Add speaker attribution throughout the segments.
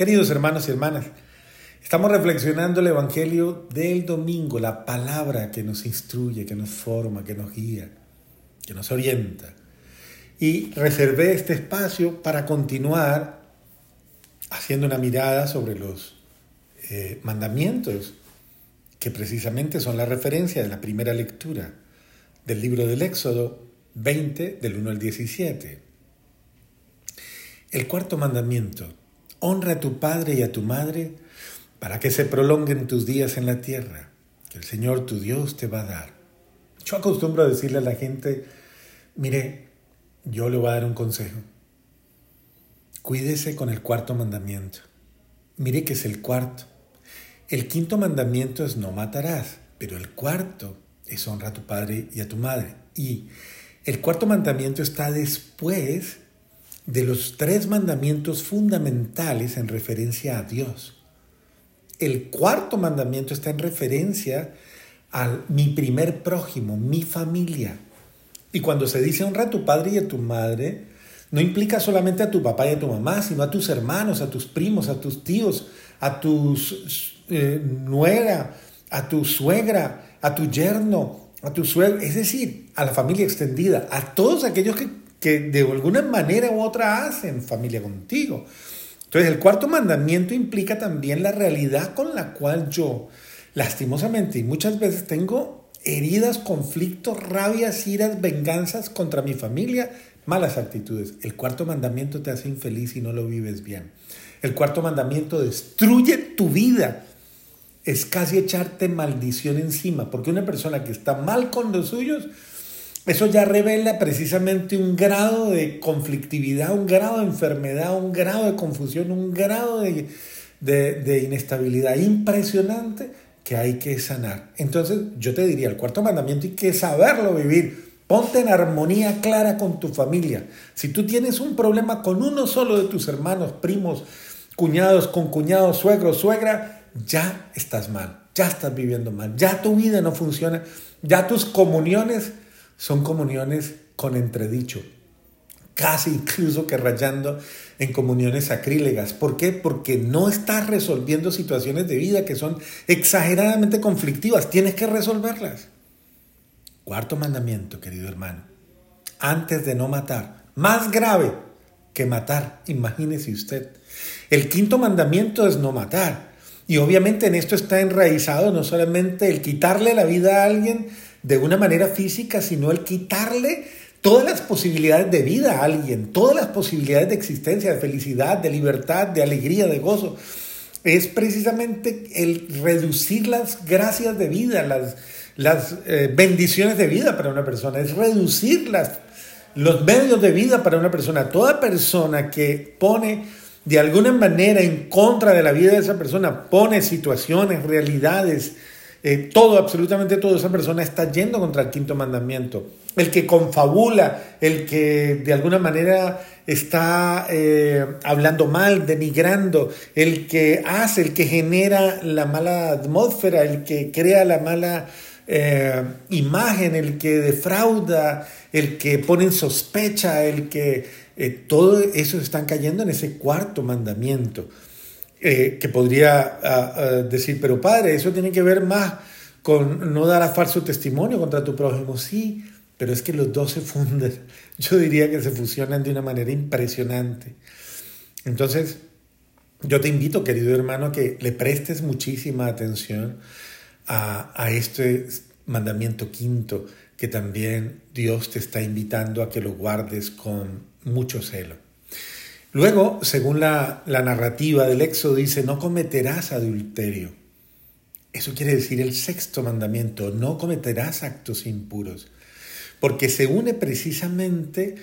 Speaker 1: Queridos hermanos y hermanas, estamos reflexionando el Evangelio del domingo, la palabra que nos instruye, que nos forma, que nos guía, que nos orienta. Y reservé este espacio para continuar haciendo una mirada sobre los eh, mandamientos, que precisamente son la referencia de la primera lectura del libro del Éxodo 20, del 1 al 17. El cuarto mandamiento Honra a tu padre y a tu madre para que se prolonguen tus días en la tierra, que el Señor tu Dios te va a dar. Yo acostumbro a decirle a la gente, mire, yo le voy a dar un consejo. Cuídese con el cuarto mandamiento. Mire que es el cuarto. El quinto mandamiento es no matarás, pero el cuarto es honra a tu padre y a tu madre. Y el cuarto mandamiento está después de los tres mandamientos fundamentales en referencia a Dios. El cuarto mandamiento está en referencia a mi primer prójimo, mi familia. Y cuando se dice honra a tu padre y a tu madre, no implica solamente a tu papá y a tu mamá, sino a tus hermanos, a tus primos, a tus tíos, a tu eh, nuera, a tu suegra, a tu yerno, a tu suegro, es decir, a la familia extendida, a todos aquellos que que de alguna manera u otra hacen familia contigo. Entonces el cuarto mandamiento implica también la realidad con la cual yo, lastimosamente y muchas veces tengo heridas, conflictos, rabias, iras, venganzas contra mi familia, malas actitudes. El cuarto mandamiento te hace infeliz y no lo vives bien. El cuarto mandamiento destruye tu vida. Es casi echarte maldición encima, porque una persona que está mal con los suyos, eso ya revela precisamente un grado de conflictividad, un grado de enfermedad, un grado de confusión, un grado de, inestabilidad impresionante que hay que sanar. Entonces yo te diría, el cuarto mandamiento hay que saberlo vivir. Ponte en armonía clara con tu familia. Si tú tienes un problema con uno solo de tus hermanos, primos, cuñados, concuñados, suegros, suegra, ya estás mal, ya estás viviendo mal, ya tu vida no funciona, ya tus comuniones son comuniones con entredicho, casi incluso que rayando en comuniones sacrílegas. ¿Por qué? Porque no estás resolviendo situaciones de vida que son exageradamente conflictivas. Tienes que resolverlas. Cuarto mandamiento, querido hermano. Antes de no matar. Más grave que matar, imagínese usted. El quinto mandamiento es no matar. Y obviamente en esto está enraizado no solamente el quitarle la vida a alguien, de una manera física, sino el quitarle todas las posibilidades de vida a alguien, todas las posibilidades de existencia, de felicidad, de libertad, de alegría, de gozo. Es precisamente el reducir las gracias de vida, las, las eh, bendiciones de vida para una persona, es reducir los medios de vida para una persona. Toda persona que pone de alguna manera en contra de la vida de esa persona, pone situaciones, realidades, eh, todo, absolutamente todo, esa persona está yendo contra el quinto mandamiento. El que confabula, el que de alguna manera está eh, hablando mal, denigrando, el que hace, el que genera la mala atmósfera, el que crea la mala eh, imagen, el que defrauda, el que pone en sospecha, el que... todo eso están cayendo en ese cuarto mandamiento. Eh, que podría ah, ah, decir, pero padre, eso tiene que ver más con no dar a falso testimonio contra tu prójimo. Sí, pero es que los dos se funden. Yo diría que se fusionan de una manera impresionante. Entonces, yo te invito, querido hermano, a que le prestes muchísima atención a, a este mandamiento quinto, que también Dios te está invitando a que lo guardes con mucho celo. Luego, según la, narrativa del Éxodo, dice, no cometerás adulterio. Eso quiere decir el sexto mandamiento, no cometerás actos impuros, porque se une precisamente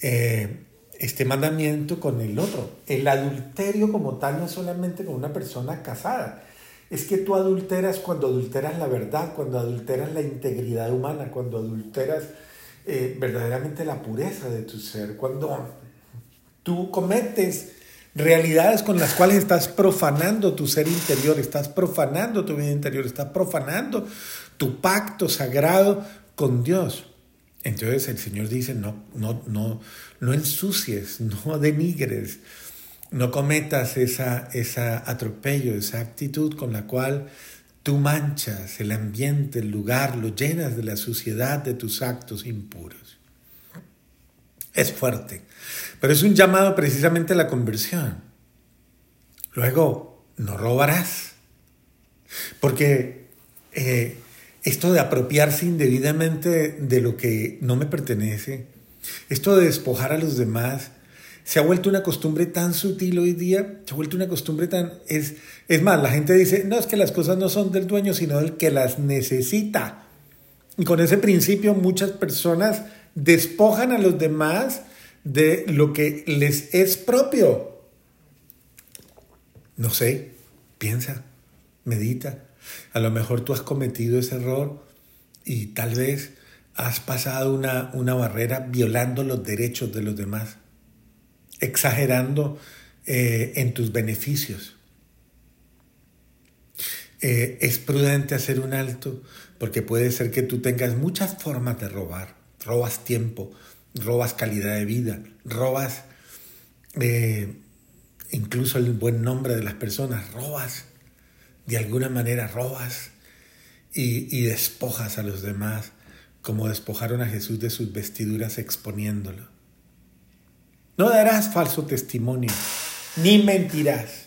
Speaker 1: eh, este mandamiento con el otro. El adulterio como tal no es solamente con una persona casada, es que tú adulteras cuando adulteras la verdad, cuando adulteras la integridad humana, cuando adulteras eh, verdaderamente la pureza de tu ser, cuando Tú cometes realidades con las cuales estás profanando tu ser interior, estás profanando tu vida interior, estás profanando tu pacto sagrado con Dios. Entonces el Señor dice, no, no, no, no ensucies, no denigres, No cometas esa, esa atropello, esa actitud con la cual tú manchas el ambiente, el lugar, lo llenas de la suciedad de tus actos impuros. Es fuerte, pero es un llamado precisamente a la conversión. Luego, no robarás, porque eh, esto de apropiarse indebidamente de lo que no me pertenece, esto de despojar a los demás, se ha vuelto una costumbre tan sutil hoy día, se ha vuelto una costumbre tan... Es, es más, la gente dice, no, es que las cosas no son del dueño, sino del que las necesita. Y con ese principio muchas personas despojan a los demás de lo que les es propio. No sé, piensa, medita. A lo mejor tú has cometido ese error y tal vez has pasado una, una barrera violando los derechos de los demás, exagerando eh, en tus beneficios. Eh, es prudente hacer un alto porque puede ser que tú tengas muchas formas de robar. Robas tiempo, robas calidad de vida, robas eh, incluso el buen nombre de las personas, robas, de alguna manera robas y, y despojas a los demás como despojaron a Jesús de sus vestiduras exponiéndolo. No darás falso testimonio, ni mentirás.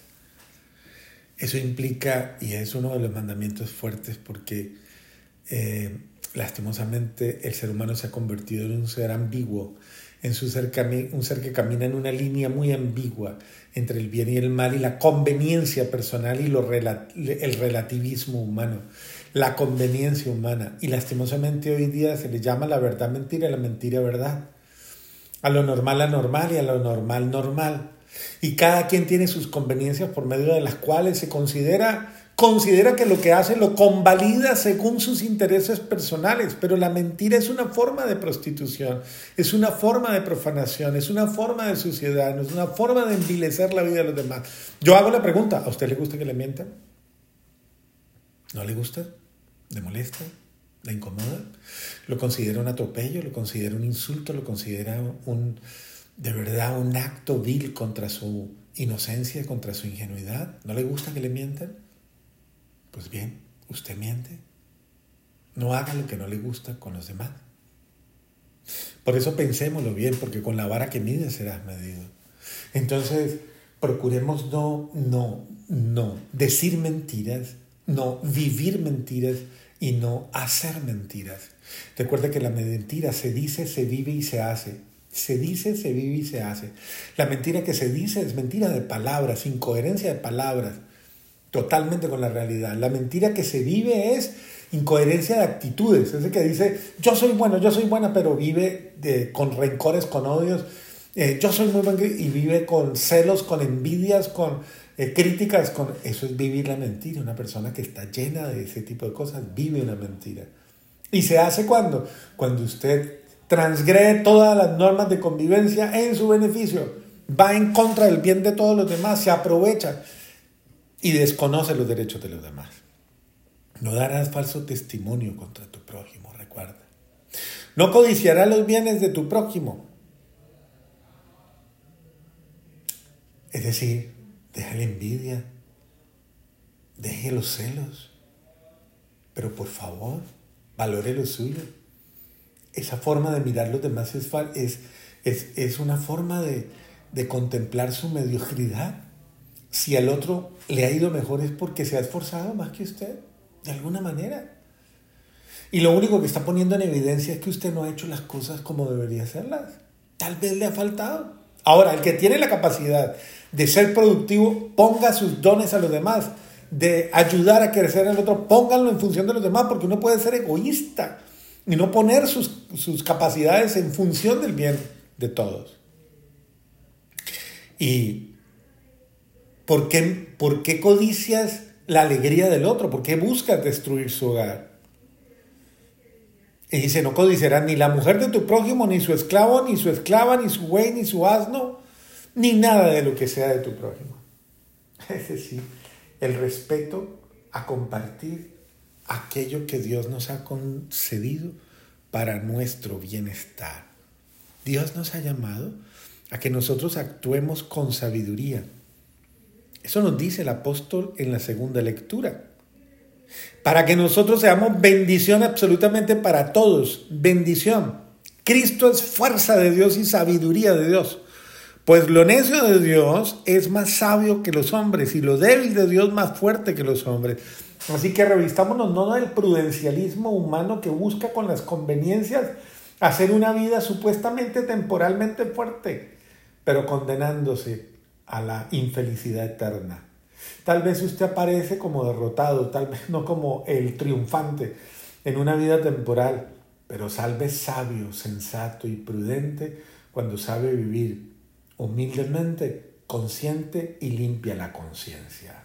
Speaker 1: Eso implica, y es uno de los mandamientos fuertes, porque eh, lastimosamente el ser humano se ha convertido en un ser ambiguo, en un ser que camina en una línea muy ambigua entre el bien y el mal y la conveniencia personal y el relativismo humano la conveniencia humana. Y lastimosamente hoy día se le llama la verdad mentira la mentira verdad. A lo normal anormal y a lo normal normal. Y cada quien tiene sus conveniencias por medio de las cuales se considera considera que lo que hace lo convalida según sus intereses personales, pero la mentira es una forma de prostitución, es una forma de profanación, es una forma de suciedad, es una forma de envilecer la vida de los demás. Yo hago la pregunta, ¿a usted le gusta que le mientan? ¿No le gusta? ¿Le molesta? ¿Le incomoda? ¿Lo considera un atropello? ¿Lo considera un insulto? ¿Lo considera un, de verdad, un acto vil contra su inocencia, contra su ingenuidad? ¿No le gusta que le mientan? Pues bien, usted miente. No haga lo que no le gusta con los demás. Por eso pensémoslo bien, porque con la vara que mide serás medido. Entonces, procuremos no, no, no decir mentiras, no vivir mentiras, y no hacer mentiras. Recuerda que la mentira se dice, se vive y se hace. Se dice, se vive y se hace. La mentira que se dice es mentira de palabras, incoherencia de palabras, totalmente con la realidad. La mentira que se vive es incoherencia de actitudes. Es el que dice, yo soy bueno, yo soy buena, pero vive con rencores, con odios. Eh, yo soy muy bueno y vive con celos, con envidias, con eh, críticas con eso es vivir la mentira. Una persona que está llena de ese tipo de cosas vive una mentira. ¿Y se hace cuando? Cuando usted transgrede todas las normas de convivencia en su beneficio, va en contra del bien de todos los demás, se aprovecha y desconoce los derechos de los demás. No darás falso testimonio contra tu prójimo, recuerda. No codiciarás los bienes de tu prójimo. Es decir, Deja la envidia. Deje los celos. Pero por favor, valore lo suyo. Esa forma de mirar los demás es, es, es, una forma de, de contemplar su mediocridad. Si al otro le ha ido mejor es porque se ha esforzado más que usted, de alguna manera. Y lo único que está poniendo en evidencia es que usted no ha hecho las cosas como debería hacerlas. Tal vez le ha faltado. Ahora, el que tiene la capacidad de ser productivo, ponga sus dones a los demás, de ayudar a crecer al otro, pónganlo en función de los demás, porque uno puede ser egoísta y no poner sus, sus capacidades en función del bien de todos. ¿Y por qué, por qué codicias la alegría del otro? ¿Por qué buscas destruir su hogar? Y dice, no codiciarás ni la mujer de tu prójimo, ni su esclavo, ni su esclava, ni su güey, ni su asno, ni nada de lo que sea de tu prójimo. Es decir, el respeto a compartir aquello que Dios nos ha concedido para nuestro bienestar. Dios nos ha llamado a que nosotros actuemos con sabiduría. Eso nos dice el apóstol en la segunda lectura. Para que nosotros seamos bendición absolutamente para todos. Bendición. Cristo es fuerza de Dios y sabiduría de Dios. Pues lo necio de Dios es más sabio que los hombres y lo débil de Dios más fuerte que los hombres. Así que revistámonos no del prudencialismo humano que busca con las conveniencias hacer una vida supuestamente temporalmente fuerte, pero condenándose a la infelicidad eterna. Tal vez usted aparece como derrotado, tal vez no como el triunfante en una vida temporal, pero salve sabio, sensato y prudente cuando sabe vivir humildemente, consciente y limpia la conciencia.